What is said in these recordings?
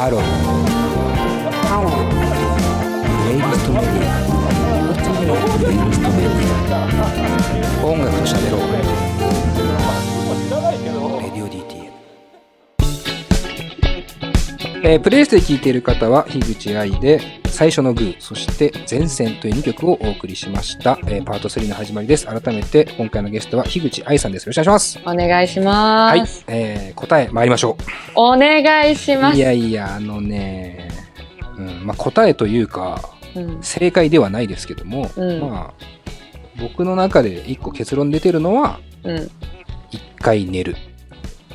ハローハロープレイリストメディアプレイリストメディア音楽と喋ろうえープレイリストで聴いている方はヒグチアイで最初のグーそして前線という2曲をお送りしました、えーパート3の始まりです改めて今回のゲストはヒグチアイさんですよろしくお願いしますお願いしまはいす。、えー答え参りましょうお願いします。いやいや、あのね、うんまあ、答えというか、うん。正解ではないですけども、うんまあ、僕の中で一個結論出てるのは、うん。一回寝る。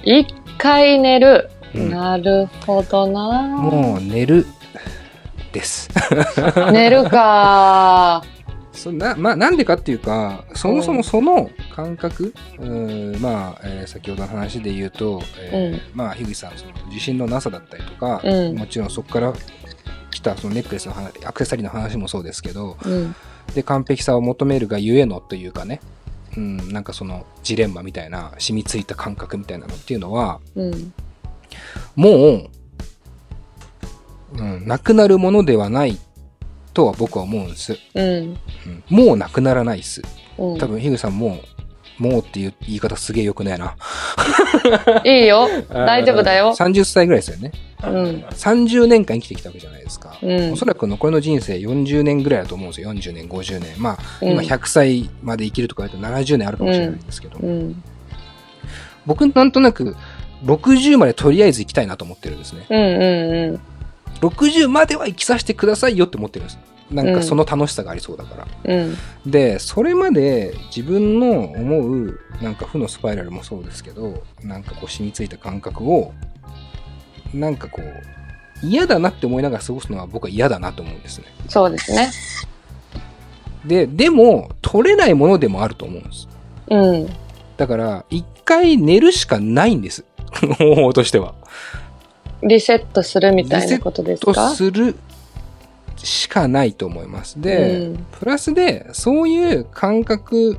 一回寝る。うんなるほどな。もう寝るです。寝るか。そなまあ、なんでかっていうか、そもそもその感覚、うん、まあ、えー先ほどの話で言うと、えーまあ、樋口さん、その自信のなさだったりとか、うんもちろんそこから来たそのネックレスの話、アクセサリーの話もそうですけど、うん。で完璧さを求めるがゆえのというかね、うん、なんかそのジレンマみたいな染みついた感覚みたいなのっていうのはうん。もう、うん、なくなるものではないとは僕は思うんです、うん。うん、もうなくならないっすうん。多分ヒグさんももうっていう言い方すげえよくないな いいよ。大丈夫だよ。30歳ぐらいですよねうん。30年間生きてきたわけじゃないですか、うんおそらく残りの人生40年ぐらいだと思うんですよ40年50年まあうん今100歳まで生きるとか言うと70年あるかもしれないんですけど、うん。僕なんとなく60までとりあえず行きたいなと思ってるんですね。うん。うん。60までは生きさせてくださいよって思ってるんです。なんかその楽しさがありそうだから。うん。で、それまで自分の思う、なんか負のスパイラルもそうですけど、なんかこう染みついた感覚を、なんかこう、嫌だなって思いながら過ごすのは僕は嫌だなと思うんですね。そうですね。で、でも、取れないものでもあると思うんです。うん。だから、一回寝るしかないんです。方法としては。リセットするみたいなことですとかするしかないと思います。で、うんプラスで、そういう感覚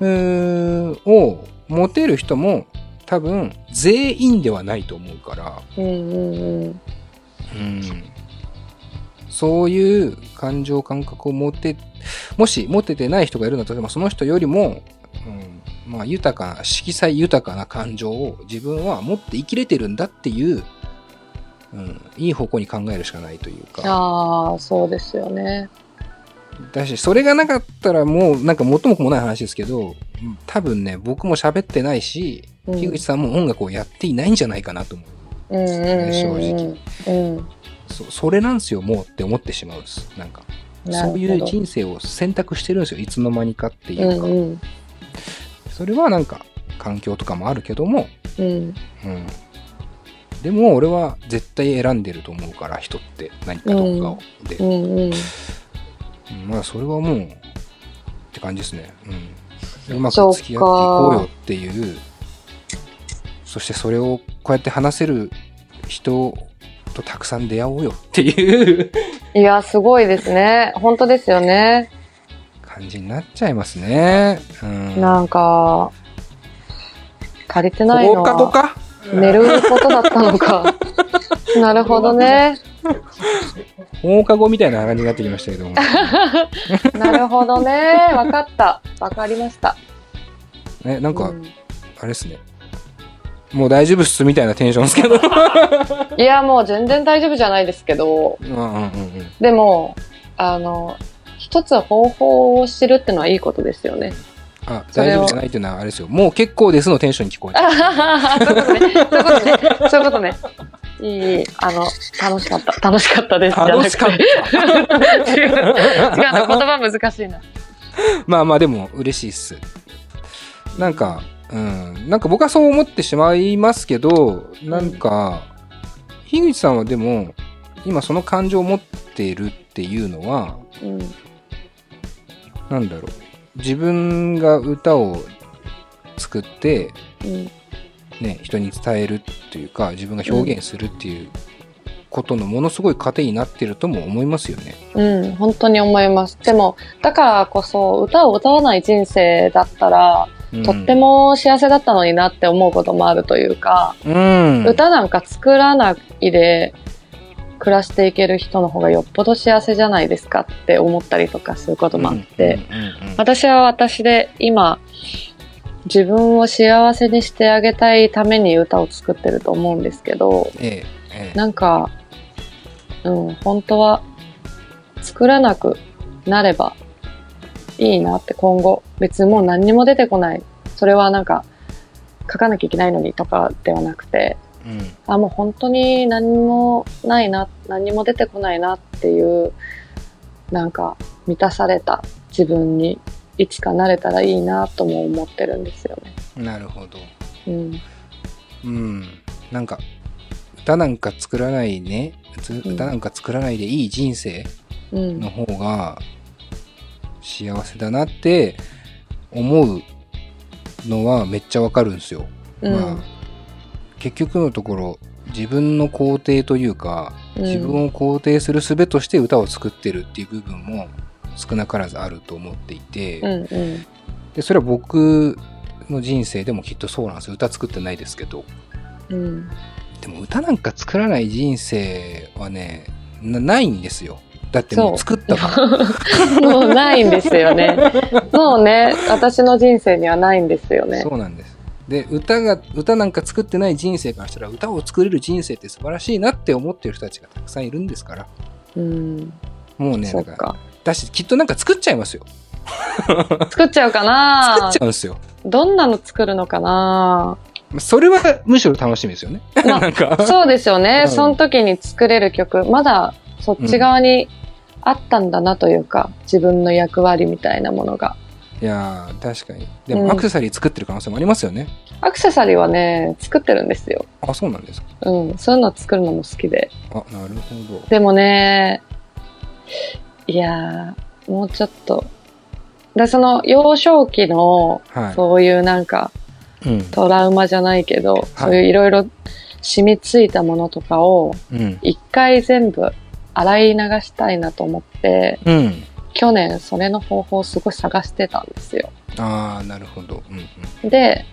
を持てる人も多分全員ではないと思うから、うんうんうん。うんそういう感情感覚を持て、もし持ててない人がいるんだとしても、その人よりも、うんまあ、豊かな、色彩豊かな感情を自分は持って生きれてるんだっていう、うん、いい方向に考えるしかないというか。ああ、そうですよね。だし、それがなかったらもう、なんか元も子もない話ですけど、多分ね、僕も喋ってないし、うん樋口さんも音楽をやっていないんじゃないかなと思う。うん正うん。うん。そそれなんですよ、もうって思ってしまうんです。なんか、そういう人生を選択してるんですよ、いつの間にかっていうか。うんうん。それはなんか、環境とかもあるけども、うん。うん。でも、俺は絶対選んでると思うから、人って何かどっかを。で、うんうん。うんまあそれはもうって感じですね。うん。うまく付き合っていこうよっていう、そしてそれをこうやって話せる人とたくさん出会おうよっていういや、すごいですね。本当ですよね。感じになっちゃいますね。うん。なんか、足りてないの放課とはか？寝ることだったのか。なるほどね。放課後みたいな感じになってきましたけども。なるほどね。わかった。わかりました。ね、なんか、うんあれですね。もう大丈夫っすみたいなテンションですけど。いや、もう全然大丈夫じゃないですけど、うんうんうんうん。でも、あの、一つ方法を知るってのはいいことですよね。あ、大丈夫じゃないっていうのはあれですよ。もう結構ですのテンションに聞こえてあはははそういうことね。そういうことね。い。いあの、楽しかった。楽しかったです。楽しかった違う。違うな。言葉難しいな。まあまあでも嬉しいっす。なんか、うん。なんか僕はそう思ってしまいますけど、なんか、樋口さんはでも、今その感情を持っているっていうのは、うん。なんだろう。自分が歌を作って、うん。ね、人に伝えるっていうか、自分が表現するっていうことのものすごい糧になってるとも思いますよね。うん、本当に思います。でも、だからこそ、歌を歌わない人生だったら、うんとって、も幸せだったのになって思うこともあるというか、うん。歌なんか作らないで、暮らしていける人の方がよっぽど幸せじゃないですかって思ったりとかすることもあって、私は私で今自分を幸せにしてあげたいために歌を作ってると思うんですけどええええ。なんかうん本当は作らなくなればいいなって今後。別にもう何にも出てこない。それはなんか書かなきゃいけないのにとかではなくてうん。あもう本当に何もないな何も出てこないなっていうなんか満たされた自分にいつかなれたらいいなとも思ってるんですよね。なるほど。うん、うん。なんか歌なんか作らないね。歌なんか作らないでいい人生うん。の方が幸せだなって思うのはめっちゃわかるんですよ。うん。まあ結局のところ自分の肯定というか自分を肯定する術として歌を作ってるっていう部分も少なからずあると思っていて、うんうん。でそれは僕の人生でもきっとそうなんですよ。歌作ってないですけど。うん。でも歌なんか作らない人生はねなないんですよ。だってもう作ったから。もうないんですよね。もうね、私の人生にはないんですよね。そうなんですで歌が歌なんか作ってない人生からしたら歌を作れる人生って素晴らしいなって思ってる人たちがたくさんいるんですからうん、もうねなんかそっか。だしきっとなんか作っちゃいますよ 作っちゃうか作なっちゃうんですよどんなの作るのかなそれはむしろ楽しみですよね。まあ。そうですよね。うんその時に作れる曲、まだそっち側にあったんだなというか、自分の役割みたいなものが。いやー確かに。でうんもアクセサリー作ってる可能性もありますよね。アクセサリーはね、作ってるんですよ。あ、そうなんですか。うん。そういうの作るのも好きで。あ、なるほど。でもね、いやー、もうちょっと。で、その幼少期の、はい。そういうなんかうん。トラウマじゃないけど、そういういろいろ染みついたものとかをうん。一回全部洗い流したいなと思って、うん。去年それの方法をすごい探してたんですよ。ああ、なるほど。うんうん。で、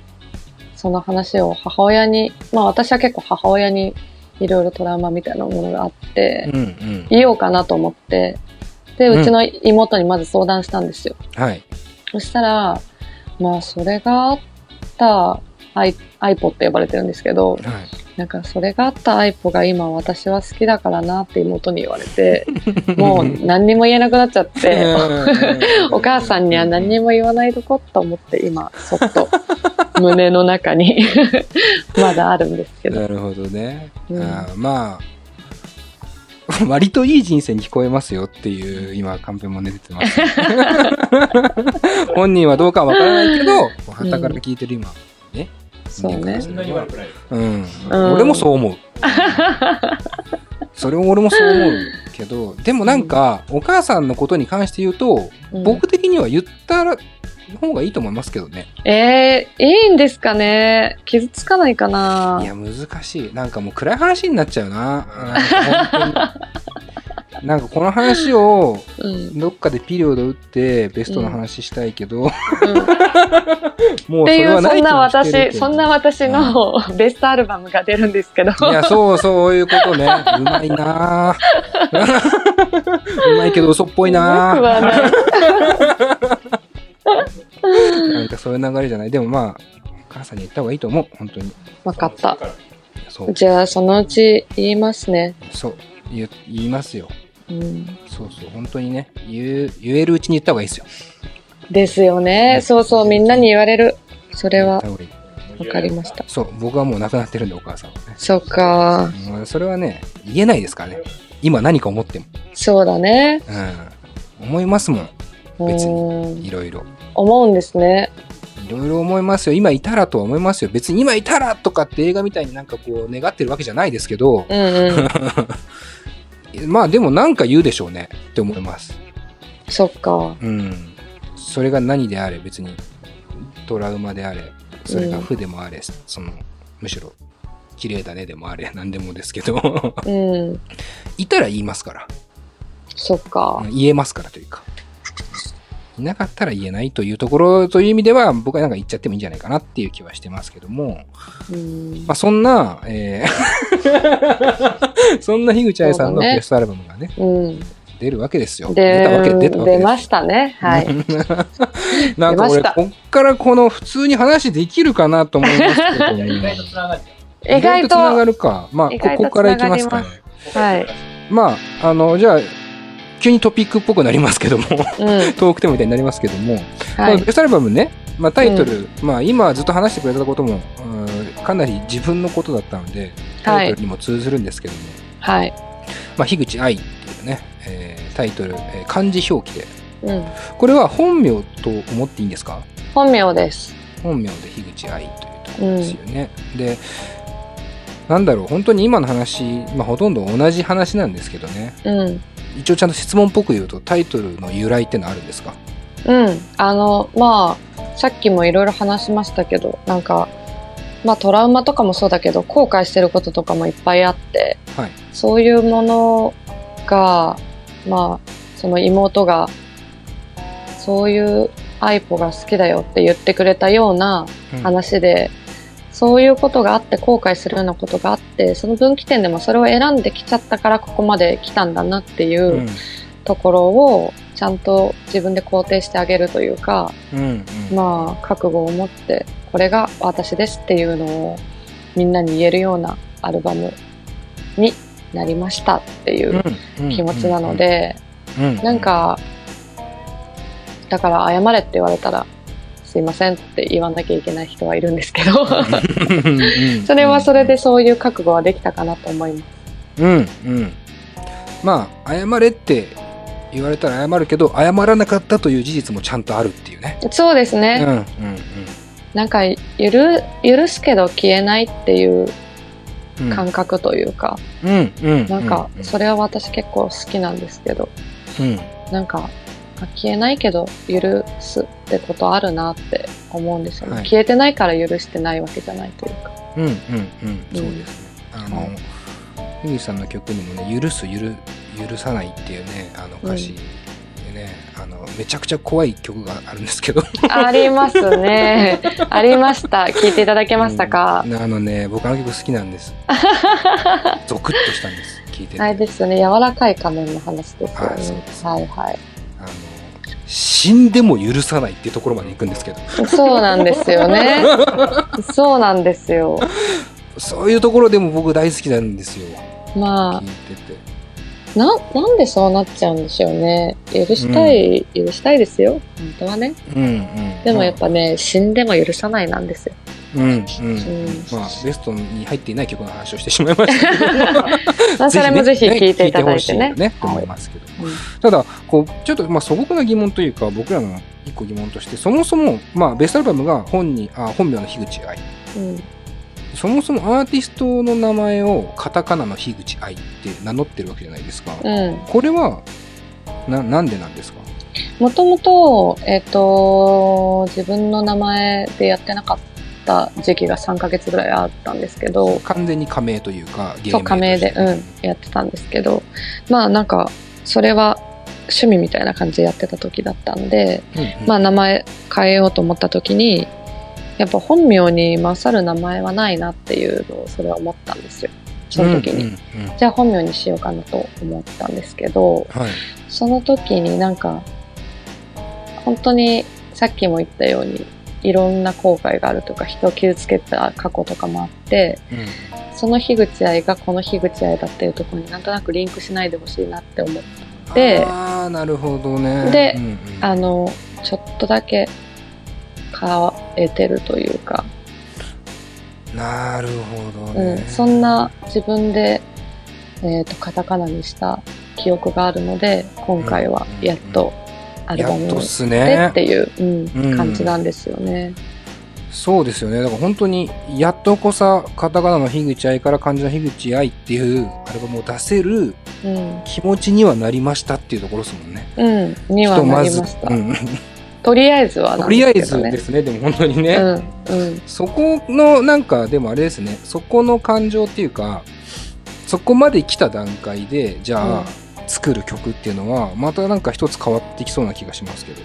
その話を母親に、まあ私は結構母親にいろいろトラウマみたいなものがあって、うんうん。言おうかなと思って、で、うちの妹にまず相談したんですよ。はい。そしたら、まあそれがあったアイ iPod って呼ばれてるんですけど、はい。なんかそれがあった iPod が今私は好きだからなって妹に言われて、もう何にも言えなくなっちゃって、お母さんには何にも言わないとこと思って今そっと胸の中に まだあるんですけど。なるほどね。うんあーまあ、割といい人生に聞こえますよっていう、今、カンペも出てます。本人はどうかはわからないけど、旗から聞いてる今、ね。そうねんなに悪くない。うん。うん俺もそう思う。それを俺もそう思うけど、でもなんか、お母さんのことに関して言うと、うん僕的には言ったら、方がいいと思いますけどね。えー、いいんですかね傷つかないかないや、難しい。なんかもう暗い話になっちゃうな。な なんかこの話をうん。どっかでピリオド打ってベストの話したいけど、うん もうそれはないそんな私、そんな私のベストアルバムが出るんですけど。いや、そうそういうことね。うまいな うまいけど嘘っぽいななんかそういう流れじゃない。でもまあ、お母さんに言った方がいいと思う。本当に。わかった。じゃあ、そのうち言いますね。そう言いますよ。うん。そうそう。本当にね。言う、言えるうちに言った方がいいですよ。ですよね。そうそう、みんなに言われる。それは言った、方がいい。わかりました。そう。僕はもう亡くなってるんで、お母さんはね。そっか。それはね、言えないですからね。今何か思っても。そうだね。うん。思いますもん。別にうん。いろいろ。思うんですね。いろいろ思いますよ。今いたらとは思いますよ。別に今いたらとかって映画みたいになんかこう願ってるわけじゃないですけど、うんうん。まあでもなんか言うでしょうねって思います。そっか。うん。それが何であれ別にトラウマであれ、それが負でもあれ、そのむしろ綺麗だねでもあれ、何でもですけど、うん。いたら言いますから。そっか。言えますからというか。いなかったら言えないというところという意味では僕はなんか言っちゃってもいいんじゃないかなっていう気はしてますけども、うんまあ、そんな、えー そんな樋口愛さんのベストアルバムがね、うん。出るわけですよ。で出たわけ、出たわけ。出ましたね。はい。なんか俺、こっからこの普通に話できるかなと思いますけども。意外とつながっちゃ意外と、つながるか。まあ、ここからいきますかねつ。はい。まあ、あの、じゃあ、急にトピックっぽくなりますけども、うん。トークテーマみたいになりますけども、ベストアルバムね、まあ、タイトル、まあ、今ずっと話してくれたことも、うんかなり自分のことだったので、タイトルにも通ずるんですけども、はい。まあ、樋口愛っていうね、えータイトル、えー漢字表記で、うん。これは本名と思っていいんですか？本名です。本名で樋口愛というところですよね。で、なんだろう、本当に今の話、まあ、ほとんど同じ話なんですけどね、うん。一応ちゃんと質問っぽく言うと、タイトルの由来ってのはあるんですか？うん。あの、まあ、さっきもいろいろ話しましたけど、なんか、まあトラウマとかもそうだけど、後悔してることとかもいっぱいあって、はい。そういうものが、まあ、その妹が、そういうアイポが好きだよって言ってくれたようなうん話で、そういうことがあって後悔するようなことがあって、その分岐点でもそれを選んできちゃったからここまで来たんだなっていううんところをちゃんと自分で肯定してあげるというか、うんうん。まあ覚悟を持ってこれが私ですっていうのをみんなに言えるようなアルバムになりましたっていう気持ちなの、で、うんうん。なん、かだから謝れって言われたらすいませんって言わなきゃいけない人はいるんですけど それはそれでそういう覚悟はできたかなと思います。うんうん。まあ謝れって言われたら謝るけど謝らなかったという事実もちゃんとあるっていうね。そうですね。うんうんなんか許許すけど消えないっていううん。感覚というか、うんうんなんかそれは私結構好きなんですけど、うん。なんかあ消えないけど許すってことあるなって思うんですよね、はい。消えてないから許してないわけじゃないというか。うんうんうん。そうですね。あのはい。樋口さんの曲にもね「許す許許さない」っていうねあの歌詞でね、あのめちゃくちゃ怖い曲があるんですけど。ありますね。ありました。聞いていただけましたか、うん。あのね僕あの曲好きなんです。ゾクッとしたんです。聞いてて。あれですよね。柔らかい仮面の話ですよね。はいはいはい。あの死んでも許さないっていうところまで行くんですけど。そうなんですよね。そうなんですよ。そういうところでも僕大好きなんですよ。ま聞いてて。あななんでそうなっちゃうんでしょうね。許したい、許したいですよ。本当はね。うんうん。でもやっぱね、死んでも許さないなんですよ。うんうん、うん。まあベストに入っていない曲の話をしてしまいました。け どまあ、それもぜひ聞いていただいてね。とはい。思いますけど、うん。ただこうちょっとまあ素朴な疑問というか僕らの一個疑問としてそもそもまあベストアルバムが本にあ本名の樋口愛。うんそもそもアーティストの名前をカタカナの樋口愛って名乗ってるわけじゃないですか、うん。これはななんでなんですか？もともと、えっ、と、自分の名前でやってなかった時期が3ヶ月ぐらいあったんですけど、完全に加盟というかそう、加盟で、うん、やってたんですけど、まあなんか、それは趣味みたいな感じでやってた時だったんで、うんうん。まあ名前変えようと思った時に、やっぱ本名に勝る名前はないなっていうのをそれは思ったんですよ。その時に。うんうんうん。じゃあ本名にしようかなと思ったんですけど、はい。その時になんか、本当にさっきも言ったように、いろんな後悔があるとか、人を傷つけた過去とかもあって、うん。その樋口愛がこの樋口愛だっていうところになんとなくリンクしないでほしいなって思って、あなるほどね。でうんうん。あの、ちょっとだけ変えてるというか、なるほどうん。ね、、そんな自分で、えー、とカタカナにした記憶があるので今回はやっとアルバムでね。っていう、うんうん。感じなんですよね。そうですよね。だから本当にやっとこさカタカナの樋口愛から漢字の樋口愛っていうアルバムを出せるうん、気持ちにはなりましたっていうところですもんね。うん、にはなりました。うんとりあえずはとりあえ。ずですねでも本当にね、うん、うん、そこのなんかでもあれですねそこの感情っていうかそこまで来た段階でじゃあ、作る曲っていうのはまたなんか一つ変わってきそうな気がしますけど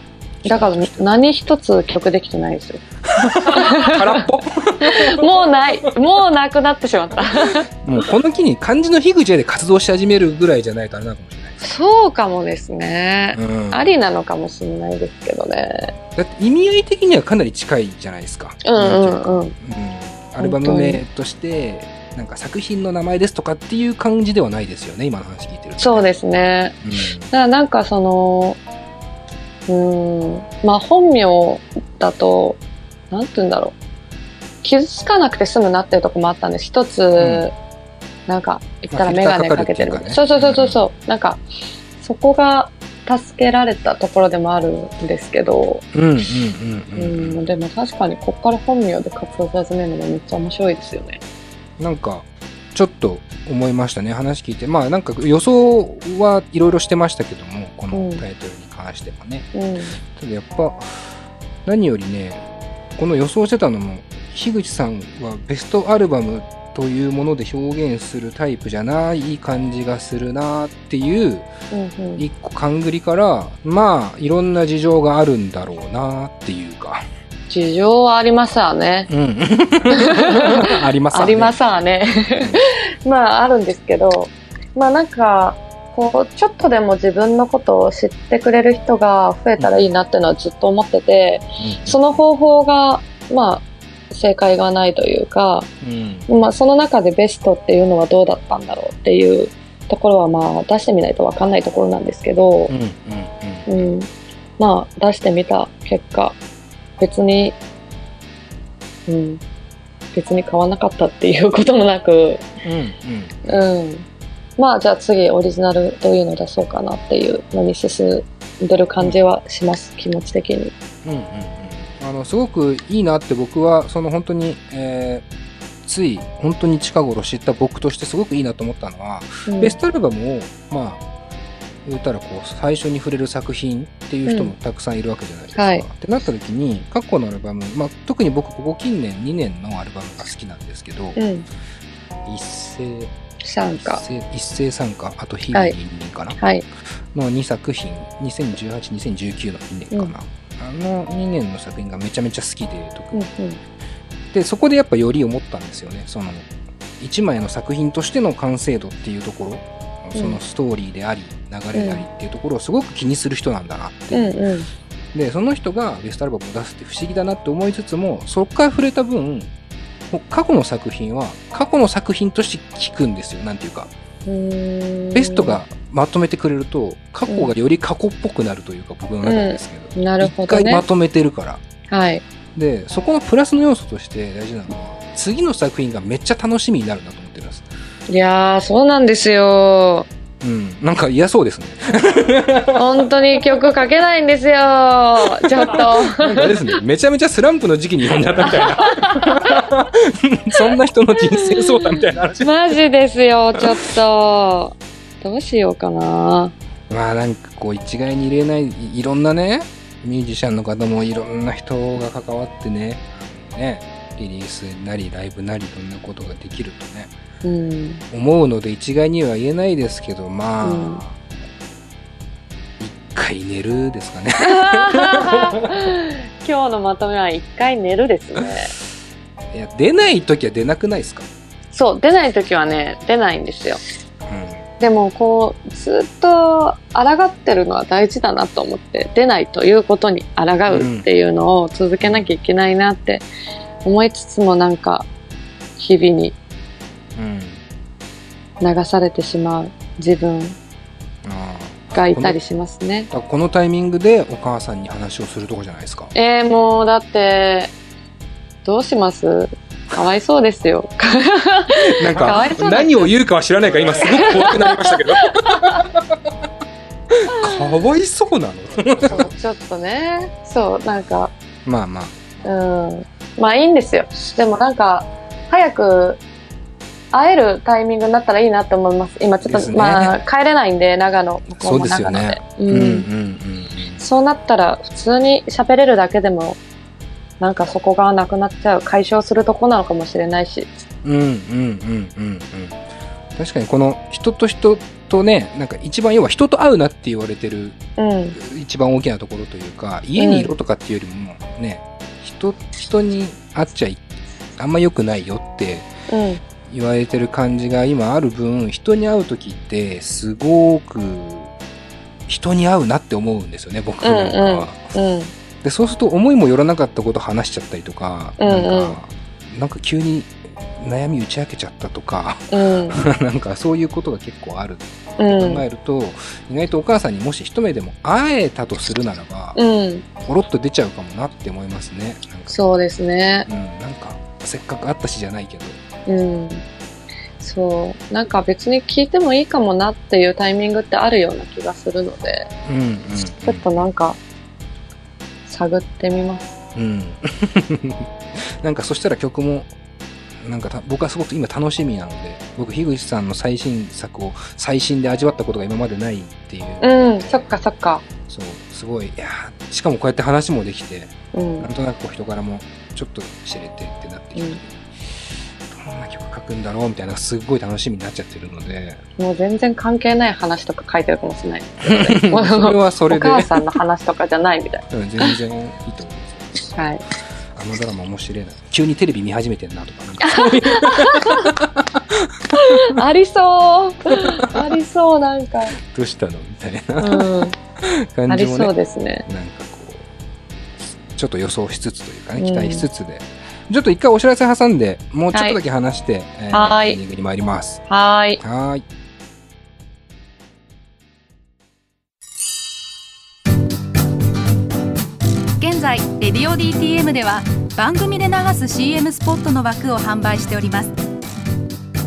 だから何一つ曲できてないですよ。空っぽ？もうない。もうなくなってしまった。もうこの機に漢字の樋口屋で活動し始めるぐらいじゃないとあれなのかもしれないです。そうかもですね。うん、ありなのかもしれないですけどね。だって意味合い的にはかなり近いじゃないですか。うんうんうん。うんアルバム名としてなんか作品の名前ですとかっていう感じではないですよね今の話聞いてると、ね、そうですね。うんだからなんかその、うーん、まあ本名だと、なんて言うんだろう。傷つかなくて済むなっていうところもあったんです。一つ、んなんか言ったらまあメガネかけてる。そうそうそうそうそう。なんか、そこが助けられたところでもあるんですけど、うんうんうんううんん、でも確かにこっから本名で活動し始めるのもめっちゃ面白いですよね。なんかちょっと思いましたね話聞いてまあなんか予想はいろいろしてましたけどもこのタイトルに関してはね、うん。ただやっぱ何よりねこの予想してたのも樋口さんはベストアルバムというもので表現するタイプじゃない感じがするなっていううんうん、一個勘繰りからまあいろんな事情があるんだろうなっていうか、事情はありますわね。うん、ありますありますわね。まああるんですけど、まあなんか、こう、ちょっとでも自分のことを知ってくれる人が増えたらいいなっていうのはずっと思ってて、その方法が、まあ、正解がないというか、うん。まあその中でベストっていうのはどうだったんだろうっていうところはまあ出してみないとわかんないところなんですけどう、んうんうん、まあ出してみた結果別に、うん、別に買わなかったっていうこともなく、うんうん。うん、まあじゃあ次オリジナルどういうの出そうかなっていうのに進んでる感じはします気持ち的に。うんうんうんあのすごくいいなって僕はその本当に、えーつい本当に近頃知った僕としてすごくいいなと思ったのは、うん。ベストアルバムをまあ言ったらこう最初に触れる作品っていう人もたくさんいるわけじゃないですか。はい。ってなった時に過去のアルバム、まあ、特に僕ここ近年2年のアルバムが好きなんですけど、うん、一斉参加。一斉参加あと日々人間かな、はい。の2作品20182019の2年かな、あの2年の作品がめちゃめちゃ好きで特うんにうん。でそこでやっぱより思ったんですよね。その一枚の作品としての完成度っていうところ。うん。そのストーリーであり流れでありっていうところをすごく気にする人なんだなってういう、んうん。でその人がベストアルバムを出すって不思議だなって思いつつもそこから触れた分もう過去の作品は過去の作品として聞くんですよ。なんていうかベストがまとめてくれると過去がより過去っぽくなるというか僕の中ですけど、なる一ほどね回ま。とめてるからはい。でそこのプラスの要素として大事なのは次の作品がめっちゃ楽しみになるなと思ってるんですいやー、そうなんですよ。うんなんか嫌そうですね 本当に曲書けないんですよ。ちょっと。あれですねめちゃめちゃスランプの時期に読んじゃったみたいなそんな人の人生相談みたいな話マジですよ、ちょっと。どうしようかな。まあなんかこう一概に入れないいいろんなねミュージシャンの方もいろんな人が関わってねねリリースなりライブなりいろんなことができるとねうん。思うので一概には言えないですけどまあ、うん一回寝るですかね 今日のまとめは一回寝るですね。いや出ない時は出なくないですか、そう、出ない時はね、出ないんですよ。うでもこう、ずっと抗ってるのは大事だなと思って、出ないということに抗うっていうのを続けなきゃいけないなって思いつつもなんか、日々に流されてしまう自分あがいたりしますね。あだからこのタイミングでお母さんに話をするとこじゃないですか。えー、もうだって、どうします？かわいそうですよ。なんか何を言うかは知らないから今すごく怖くなりましたけど。かわいそうなの？ちょっとね、そう、なんか、まあまあ。うん。まあいいんですよ。でもなんか、早く会えるタイミングになったらいいなって思います。今ちょっと、ねまあ帰れないんで、長野、向こそうですよね長野で。うんうんうんそうなったら、普通に喋れるだけでも、なんかそこがなくなっちゃう、解消するとこなのかもしれないし。うんうんうんうんうんうん確かにこの人と人とねなんか一番要は人と会うなって言われてるうん。一番大きなところというか家にいろとかっていうよりもね、人、人に会っちゃい、あんま良くないよってうん。言われてる感じが今ある分、人に会う時って、すごく、人に会うなって思うんですよね、僕なんかは。うん。で、そうすると思いもよらなかったこと話しちゃったりとか、うんうんなんか、なんか急に悩み打ち明けちゃったとか、うん。なんかそういうことが結構あるってうん。考えると、意外とお母さんにもし一目でも会えたとするならば、うん。ポロッと出ちゃうかもなって思いますね。そうですね。うん、なんか、せっかく会ったしじゃないけど。うん。そう。なんか別に聞いてもいいかもなっていうタイミングってあるような気がするので、うん、うん、ちょっとなんか、探ってみます。うん。なんかそしたら曲も、なんかた僕はすごく今楽しみなので、僕、樋口さんの最新作を最新で味わったことが今までないっていう、うん、そっかそっか。そう、すごい、いやーしかもこうやって話もできて、うんなん。となくこう人柄もちょっと知れてってなってきて、うんどんな曲書くんだろうみたいな、すっごい楽しみになっちゃってるので、もう全然関係ない話とか書いてるかもしれない。それはそれで、お母さんの話とかじゃないみたいうん全然いいと思います。な。はい。あのドラマ面白いな。急にテレビ見始めてんなとか、なんかありそうありそう、なんか。どうしたのみたいなうん。あ感じもねりそう、ですね。なんかこう、ちょっと予想しつつというかね、うん期待しつつで、ちょっと一回お知らせ挟んで、もうちょっとだけ話して、えーはいエンディングに参ります。はーい。はーい。現在レディオ DTM では番組で流す CM スポットの枠を販売しております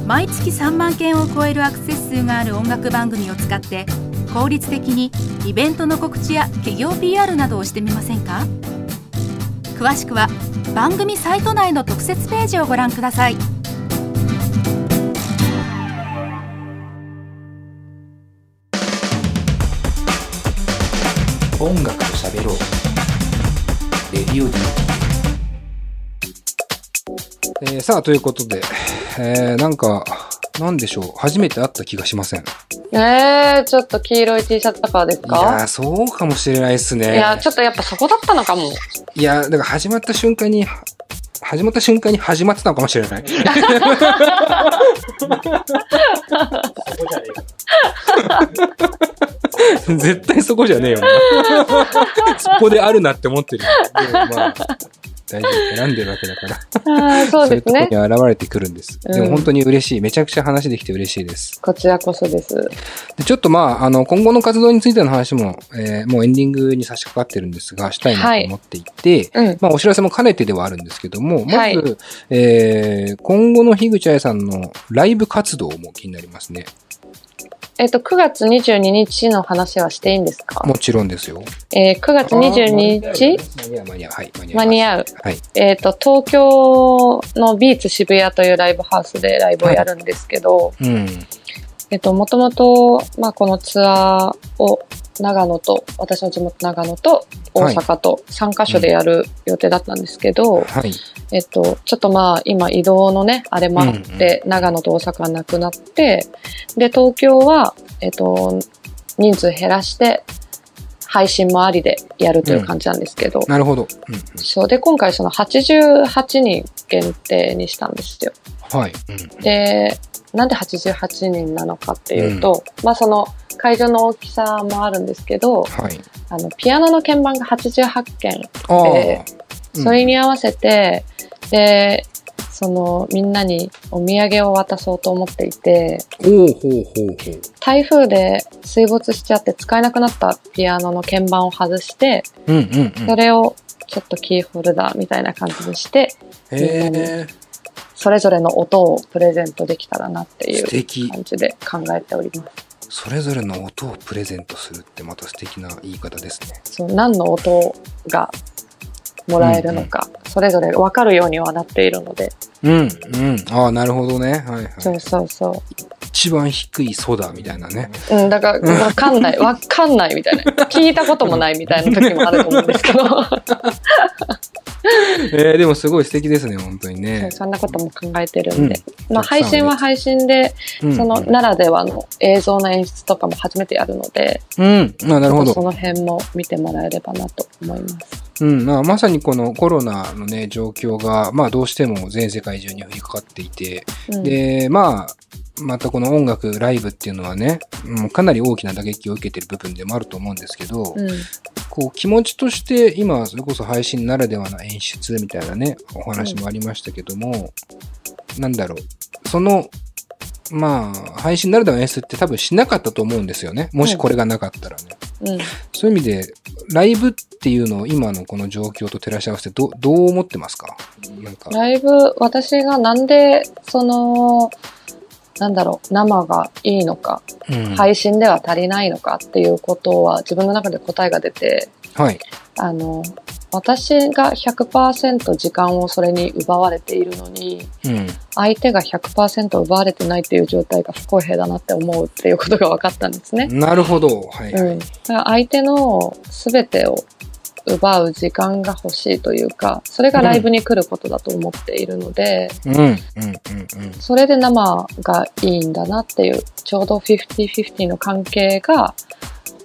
毎月3万件を超えるアクセス数がある音楽番組を使って効率的にイベントの告知や企業 PR などをしてみませんか？詳しくは番組サイト内の特設ページをご覧ください音楽と喋ろう。レディオ D。えー、さあ、ということで、えー、なんか、なんでしょう？初めて会った気がしません。いえー、ちょっと黄色い T シャツとかですやかー、そうかもしれないですね。いや、ちょっとやっぱそこだったのかも。いや、だから始まった瞬間に、は始まった瞬間に始まってたのかもしれない。絶対そこじゃねえよな。そこであるなって思ってるよ。でもまあ、大丈夫。選んでるわけだから。あーそうですねそういうと。ころに現れてくるんです。うんでも本当に嬉しい。めちゃくちゃ話できて嬉しいです。こちらこそです。でちょっとまあ、あの、今後の活動についての話も、えーもうエンディングに差し掛かってるんですが、したいなと思っていて、うん。まあ、お知らせも兼ねてではあるんですけども、まず、はいえー今後の樋口愛さんのライブ活動も気になりますね。えっと、9月22日の話はしていいんですか？もちろんですよ。えー、9月22日？間に合う、間に合う。はい、間に合う。間に合う。はい。えっ、と、東京のビーツ渋谷というライブハウスでライブをやるんですけど、うん。えっと、もともと、まあ、このツアーを長野と、私の地元長野と大阪と3カ所でやる予定だったんですけど、はい。えっと、ちょっとまあ、今移動のね、あれもあって、長野と大阪はなくなって、で、東京は、えっと、人数減らして、配信もありでやるという感じなんですけど、なるほど。うんうんそうで、今回その88人限定にしたんですよ。はい。うんで、なんで88人なのかっていうと、まあその会場の大きさもあるんですけど、はい。あの、ピアノの鍵盤が88件、ああ、でそれに合わせて、で、そのみんなにお土産を渡そうと思っていて。台風で水没しちゃって使えなくなったピアノの鍵盤を外して、うんうんうん。それをちょっとキーホルダーみたいな感じにして、へえ、それぞれの音をプレゼントできたらなっていう。感じで考えております。それぞれの音をプレゼントするってまた素敵な言い方ですね。そう何の音がもらえるのか、それぞれ分かるようにはなっているので、うん、うん。ああ、なるほどね。はいはい。そうそうそ一番低いソダみたいなね。う。うん、だから分かんない、分かんないみたいな。聞いたこともないみたいな時もあると思うんですけど、えー、でもすごい素敵ですね、本当にね。そんなことも考えてるんで。まあたくさん配信は配信で、うんそのならではの映像の演出とかも初めてやるので、うん。あなるほど。その辺も見てもらえればなと思います。うん、まあ、まさにこのコロナのね、状況が、まあどうしても全世界中に降りかかっていて、うん、で、まあ、またこの音楽、ライブっていうのはね、うん、かなり大きな打撃を受けてる部分でもあると思うんですけど、うん、こう気持ちとして今、それこそ配信ならではの演出みたいなね、お話もありましたけども、なんだろう、その、まあ、配信ならではの演出って多分しなかったと思うんですよね。もしこれがなかったらね。うん、そういう意味で、ライブっていうのを今のこの状況と照らし合わせてどどう思ってますか？なんか。ライブ、私がなんで、その、なんだろう、生がいいのか、うん配信では足りないのかっていうことは自分の中で答えが出て、はい。あの、私が100%時間をそれに奪われているのに、うん。相手が100%奪われてないっていう状態が不公平だなって思うっていうことが分かったんですね。なるほど。はい、はい。うん。だから相手の全てを奪う時間が欲しいというか、それがライブに来ることだと思っているので、うん。うん。うん。うん。それで生がいいんだなっていう、ちょうど50-50の関係が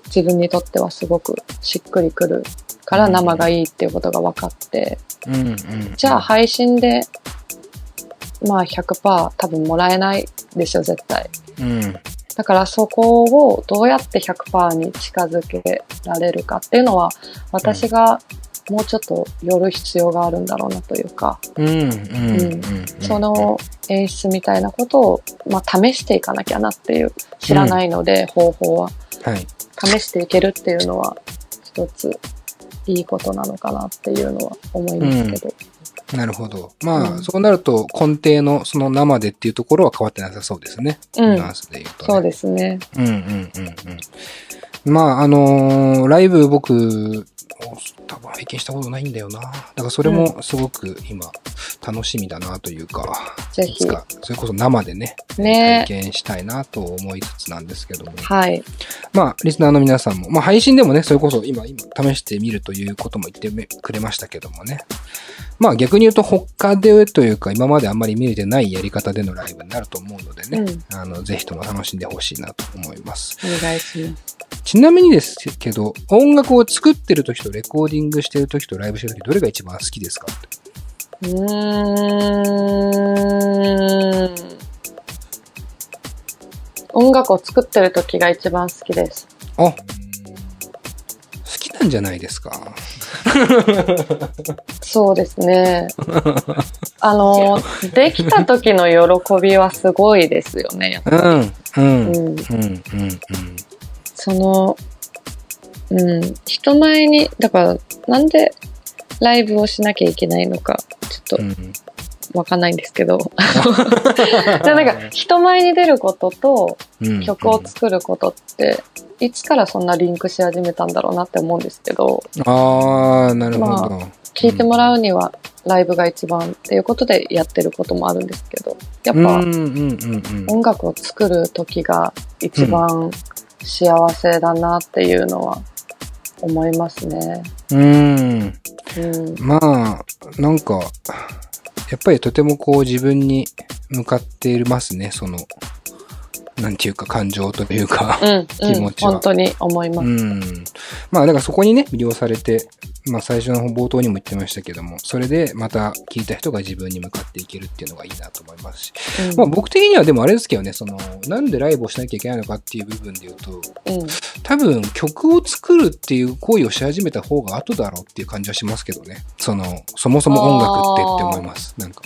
自分にとってはすごくしっくりくるから生がいいっていうことが分かって、うん。うん。じゃあ配信で、まあ100%多分もらえないでしょ、絶対。うん。だからそこをどうやって100%に近づけられるかっていうのは、私がもうちょっと寄る必要があるんだろうなというか。その演出みたいなことを、まあ、試していかなきゃなっていう、知らないので、方法は。はい。試していけるっていうのは、一ついいことなのかなっていうのは思いますけど。なるほど。まあ、うんそうなると根底のその生でっていうところは変わってなさそうですね。うんニュアンスで言うと、ね。そうですね。うんうんうんうん。まあ、あのーライブ僕、多分拝見したことないんだよな。だからそれもすごく今、楽しみだなというか、ぜひいつ。か、それこそ生でね、ね体験したいなと思いつつなんですけども。はい。まあ、リスナーの皆さんも、まあ、配信でもね、それこそ今、今、試してみるということも言ってめくれましたけどもね。まあ、逆に言うと、他でというか、今まであんまり見れてないやり方でのライブになると思うのでね、うんあの、ぜひとも楽しんでほしいなと思います。お願いします。ちなみにですけど、音楽を作ってる時とレコーディングしてる時とライブしてる時、どれが一番好きですか？うーん。音楽を作ってる時が一番好きです。あ、好きなんじゃないですか？そうですね。あの、できた時の喜びはすごいですよね。うん、うん、うん、うん、うん。その、うん、人前に、だから、なんでライブをしなきゃいけないのか、ちょっうん。とわかんないんですけど。でなんか、人前に出ることとうん。曲を作ることって、いつからそんなリンクし始めたんだろうなって思うんですけど、ああ、なるほど。ま聞いてもらうにはライブが一番っていうことでやってることもあるんですけど、やっぱうんうんうんうん音楽を作る時が一番幸せだなっていうのは思いますね。うん。うん。まあ、なんか、やっぱりとてもこう自分に向かっていますね、その、なんていうか感情というか。うん、うん気持、ちは本当に思います。うん。まあ、だからそこにね、魅了されて、まあ最初の冒頭にも言ってましたけども、それでまた聞いた人が自分に向かっていけるっていうのがいいなと思いますし。うんまあ僕的にはでもあれですけどね、その、なんでライブをしなきゃいけないのかっていう部分で言うと、うん、多分曲を作るっていう行為をし始めた方が後だろうっていう感じはしますけどね。その、そもそも音楽ってって思います。なんか、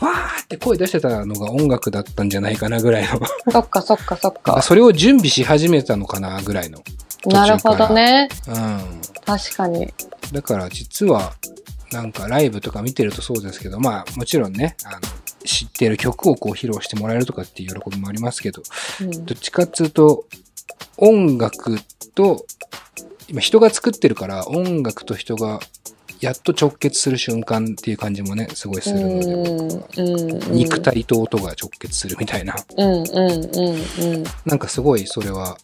わーって声出してたのが音楽だったんじゃないかなぐらいの。そっかそっかそっか。それを準備し始めたのかなぐらいの。なるほどね。うん。確かに。だから実は、なんかライブとか見てるとそうですけど、まあもちろんね、あの、知ってる曲をこう披露してもらえるとかっていう喜びもありますけど、うんどっちかっつうと、音楽と、今人が作ってるから音楽と人がやっと直結する瞬間っていう感じもね、すごいするので、うんうん肉体と音が直結するみたいな。うんうんうんうん。なんかすごいそれは、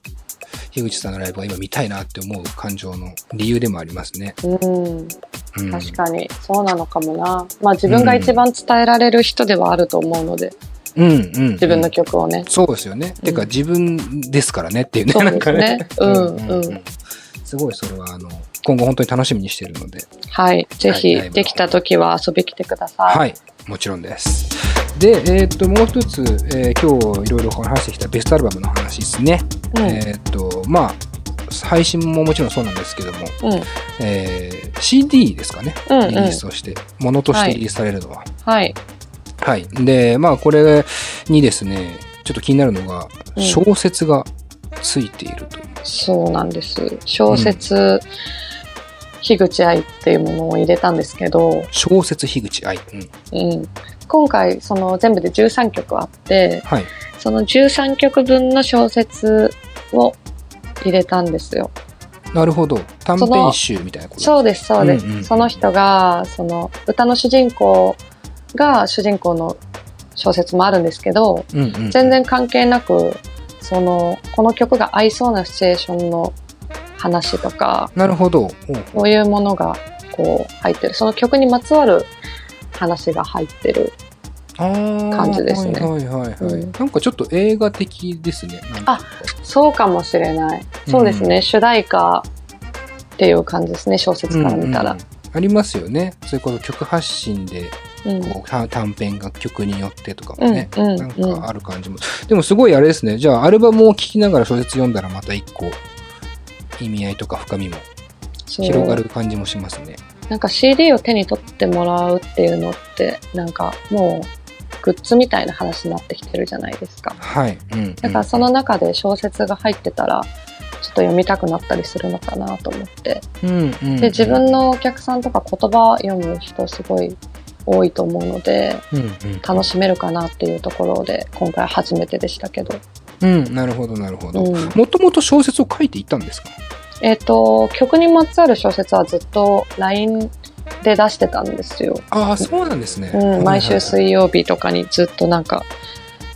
樋口さんのライブが今見たいなって思う感情の理由でもありますね。うん。うん、確かにそうなのかもな。まあ自分が一番伝えられる人ではあると思うので、うんうん。自分の曲をね、そうですよね。てかうん自分ですからねっていうね。そうなんかですねうんうん。すごいそれはあの、今後本当に楽しみにしているので、はい。ぜひ、できた時は遊び来てください。はい、もちろんです。で、えっ、と、もう一つ、えー今日いろいろ話してきたベストアルバムの話ですね。うん。えっ、と、まあ、配信ももちろんそうなんですけども、うん。えー CD ですかね、うんうんリリースとして、ものとしてリリースされるのは。はい。はい。で、まあ、これにですね、ちょっと気になるのが、うん小説がついているという。そうなんです。小説、樋口愛っていうものを入れたんですけど、小説樋口愛。うん。うん。今回、その全部で13曲あって、はい。その13曲分の小説を入れたんですよ。なるほど。短編集みたいなことそうです、そうです。うんうんうんその人が、その歌の主人公が主人公の小説もあるんですけど、うんうん。全然関係なく、その、この曲が合いそうなシチュエーションの話とか、なるほど。そういうものがこう入ってる。その曲にまつわる話が入ってる。感じですねはいはいはい、はいうんなんかちょっと映画的ですね。なんかそうかもしれない。そうですね。主題歌っていう感じですね。小説から見たらうんうん。ありますよね。そういうこと曲発信でうん。こうた短編が曲によってとかもね、うんうんなんかある感じも。でもすごいあれですね。じゃあアルバムを聴きながら小説読んだらまた一個意味合いとか深みも広がる感じもしますね。なんか CD を手に取ってもらうっていうのって、なんかもうグッズみたいな話になってきてるじゃないですか。はい。うん、うん。だからその中で小説が入ってたら、ちょっと読みたくなったりするのかなと思って。うんうんうん、で、自分のお客さんとか言葉読む人すごい多いと思うので、うんうん、楽しめるかなっていうところで、今回初めてでしたけど。うん、なるほどなるほど。うんもともと小説を書いていたんですか？えっ、と、曲にまつわる小説はずっと LINE で出してたんですよ。ああ、そうなんですね。うん、毎週はい水曜日とかにずっとなんか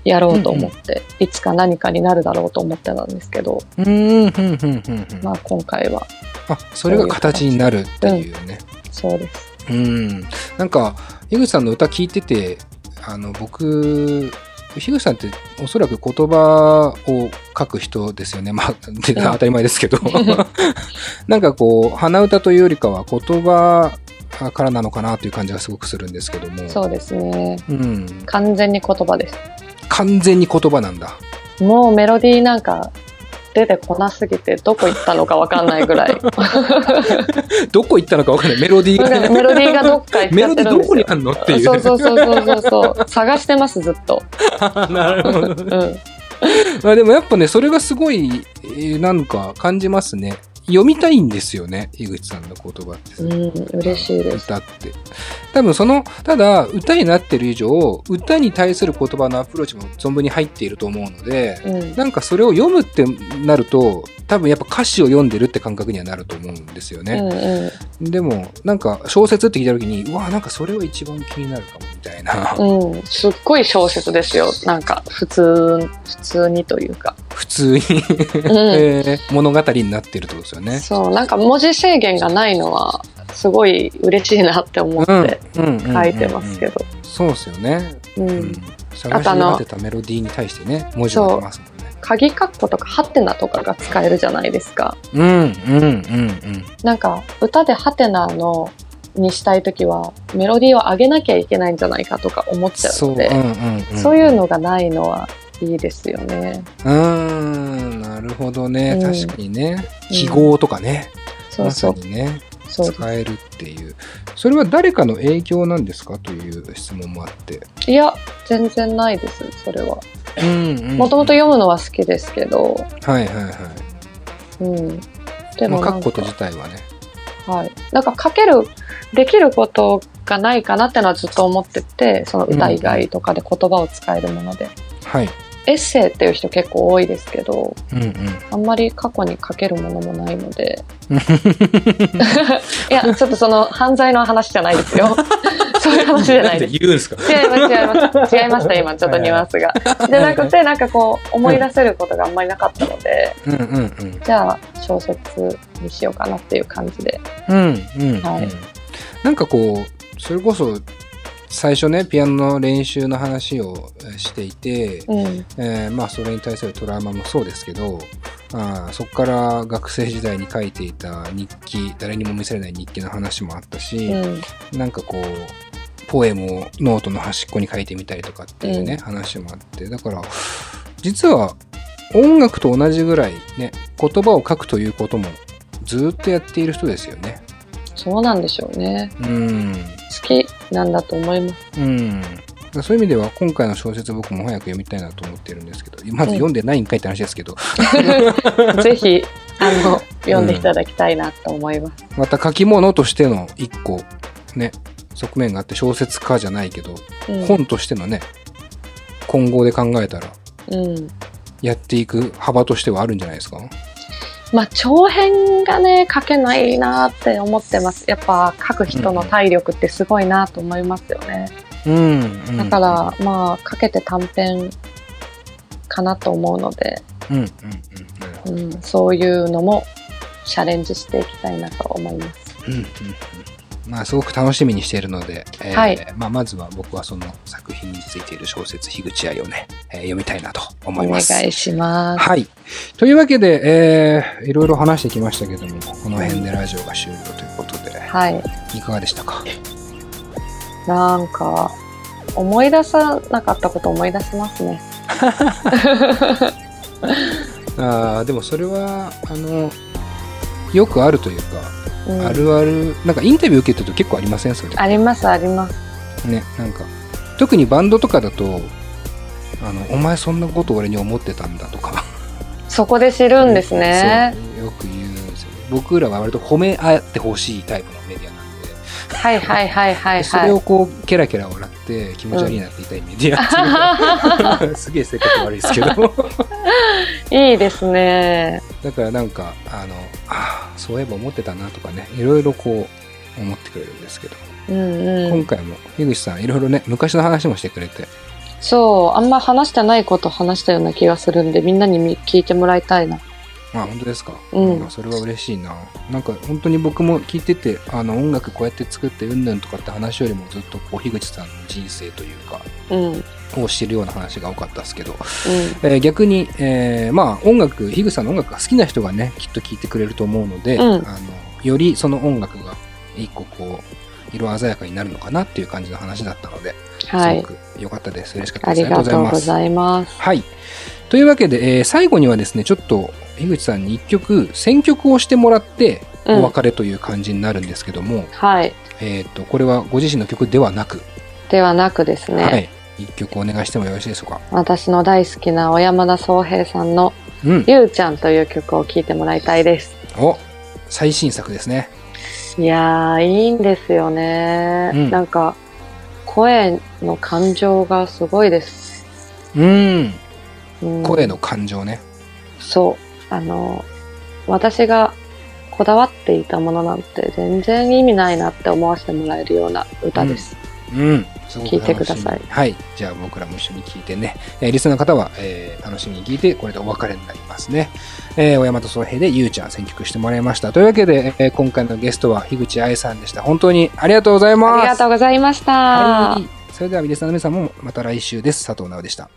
やろうと思って、いつか何かになるだろうと思ってたんですけど、うん、うん、うん、うん、うん。まあ今回はあ、それが形になるっていうね。そうです。うん。なんか、樋口さんの歌聞いてて、あの、僕、樋口さんっておそらく言葉を書く人ですよね。まあ、で当たり前ですけど。なんかこう、鼻歌というよりかは言葉からなのかなという感じがすごくするんですけども。そうですね。うん。完全に言葉です。完全に言葉なんだ。もうメロディーなんか出てこなすぎてどこ行ったのかわかんないぐらい。どこ行ったのかわかんない。メロディーがね。メロディーがどっか行っちメロディーゃってるんですよ。どこにあんのっていう。そうそうそうそうそうそう。探してます、ずっと。なるほど。うん。まあでもやっぱね、それがすごい、えーなんか感じますね。読みたいんですよね、井口さんの言葉って。うん、嬉しいです。歌って。多分その、ただ、歌になってる以上、歌に対する言葉のアプローチも存分に入っていると思うので、うん。なんかそれを読むってなると、多分やっぱ歌詞を読んでるって感覚にはなると思うんですようね。んうん。でも、なんか小説って聞いた時に、うわ、なんかそれは一番気になるかも、みたいな。うん、すっごい小説ですよ。なんか、普通、普通にというか。普通に、うん。えー物語になってるってことですよね。そう、なんか文字制限がないのは、すごい嬉しいなって思って書いてますけど。ど。そうですよね。ううんん。探し当てたメロディーに対してね、文字が出ます。鍵括弧とかハテナとかが使えるじゃないですか。うん、うん、うん、なんか、歌でハテナの、にしたいときは、メロディーを上げなきゃいけないんじゃないかとか思っちゃうので、うん、うん、うん。そういうのがないのはいいですよね。うーん、なるほどね。うん確かにね。記号とかね。まさそうそう。にね、使えるっていう。それは誰かの影響なんですか？という質問もあって。いや、全然ないです、それは。うん、うん。もともと読むのは好きですけど、はいはいはい。うん。でまあ、も書くこと自体はね。はい。なんか書ける、できることがないかなってのはずっと思ってて、その歌以外とかで言葉を使えるもので。はい。エッセイっていう人結構多いですけど、うんうん。あんまり過去に書けるものもないので。いや、ちょっとその犯罪の話じゃないですよ。そういう話じゃないです。言うんですか？違います、違います。違いました、今、ちょっとニュアンスが。じゃなくて、なんかこう、思い出せることがあんまりなかったので、うんうんうん。じゃあ、小説にしようかなっていう感じで。うんうんうん。はいなんかこう、それこそ、最初ね、ピアノの練習の話をえーしていて、うん。えーまあそれに対するトラウマもそうですけど、あーそこから学生時代に書いていた日記、誰にも見せれない日記の話もあったし、うん。なんかこう、ポエムをノートの端っこに書いてみたりとかっていうね、うん話もあって、だから、実は音楽と同じぐらいね、言葉を書くということもずっとやっている人ですよね。そうなんでしょうね。うん。好きなんだと思います。うん。そういう意味では今回の小説僕も早く読みたいなと思ってるんですけど、まず読んでないんかいって話ですけど、ぜひ、あの、読んでいただきたいなと思います。また書き物としての一個、ね、側面があって小説家じゃないけど、うん。本としてのね、今後で考えたら、うん。やっていく幅としてはあるんじゃないですか？まあ、長編がね、書けないなって思ってます。やっぱ、書く人の体力ってすごいなと思いますよね。うん。だから、まあ、書けて短編かなと思うので、うん、うん、うん。そういうのもチャレンジしていきたいなと思います。うん、うん、うん。まあ、すごく楽しみにしているので、えーはいまあ、まずは僕はその作品についている小説、樋口愛をね、えー読みたいなと思いお願ます。いします。はい。というわけで、えーいろいろ話してきましたけども、この辺でラジオが終了ということで、はい。いかがでしたか？なんか、思い出さなかったこと思い出しますね。あーでもそれは、あの、よくあるというか、うんあるある、なんかインタビュー受けてると結構ありません？それ。あります、あります。ね、なんか、特にバンドとかだと、あの、お前そんなこと俺に思ってたんだとか。そこで知るんですね。よく言うんですよね。僕らは割と褒め合ってほしいタイプのメディアなんで、はいはいはいはいそれはい。をこう、ケラケラ笑って気持ち悪いなって言いたいメディアっていうか すげえ性格悪いですけど。いいですね。だからなんか、あの、ああ、そういえば思ってたなとかね、いろいろこう、思ってくれるんですけど、うんうん。今回も樋口さんいろいろね、昔の話もしてくれて、そう、あんま話してないこと話したような気がするんで、みんなにみ聞いてもらいたいな。あ、本当ですか？うんそれは嬉しいな。なんか本当に僕も聞いてて、あの音楽こうやって作ってうんぬんとかって話よりもずっとこう樋口さんの人生というか、うん。うん。を知るような話が多かったですけど、えー逆に、えーまあ音楽、樋口さんの音楽が好きな人がね、きっと聞いてくれると思うので、うんあのよりその音楽が一個こう、色鮮やかになるのかなっていう感じの話だったので、はい。すごく良かったです。嬉しかったです。ありがとうごす。ざいます。はい。というわけで、えー最後にはですね、ちょっと、樋口さんに一曲、選曲をしてもらって、うんお別れという感じになるんですけども、はい。えっ、と、これはご自身の曲ではなく、ではなくですね、はい。一曲お願いしてもよろしいでしょうか？私の大好きな小山田宗平さんのうん。ゆうちゃんという曲を聴いてもらいたいです。お最新作ですね。いやー、いいんですよね。うんなんか、声の感情がすごいです。うん。うん声の感情ね。そう。あの、私がこだわっていたものなんて全然意味ないなって思わせてもらえるような歌です。うん。すごく聞いてくださいはい。じゃあ僕らも一緒に聞いてね。えーリスナーの方は、えー楽しみに聞いて、これでお別れになりますね。えー、小山と総平でゆうちゃん選曲してもらいました。というわけで、えー今回のゲストは樋口愛さんでした。本当にありがとうございます。ありがとうございました。はい。それでは、リスナーの皆さんもまた来週です。佐藤直でした。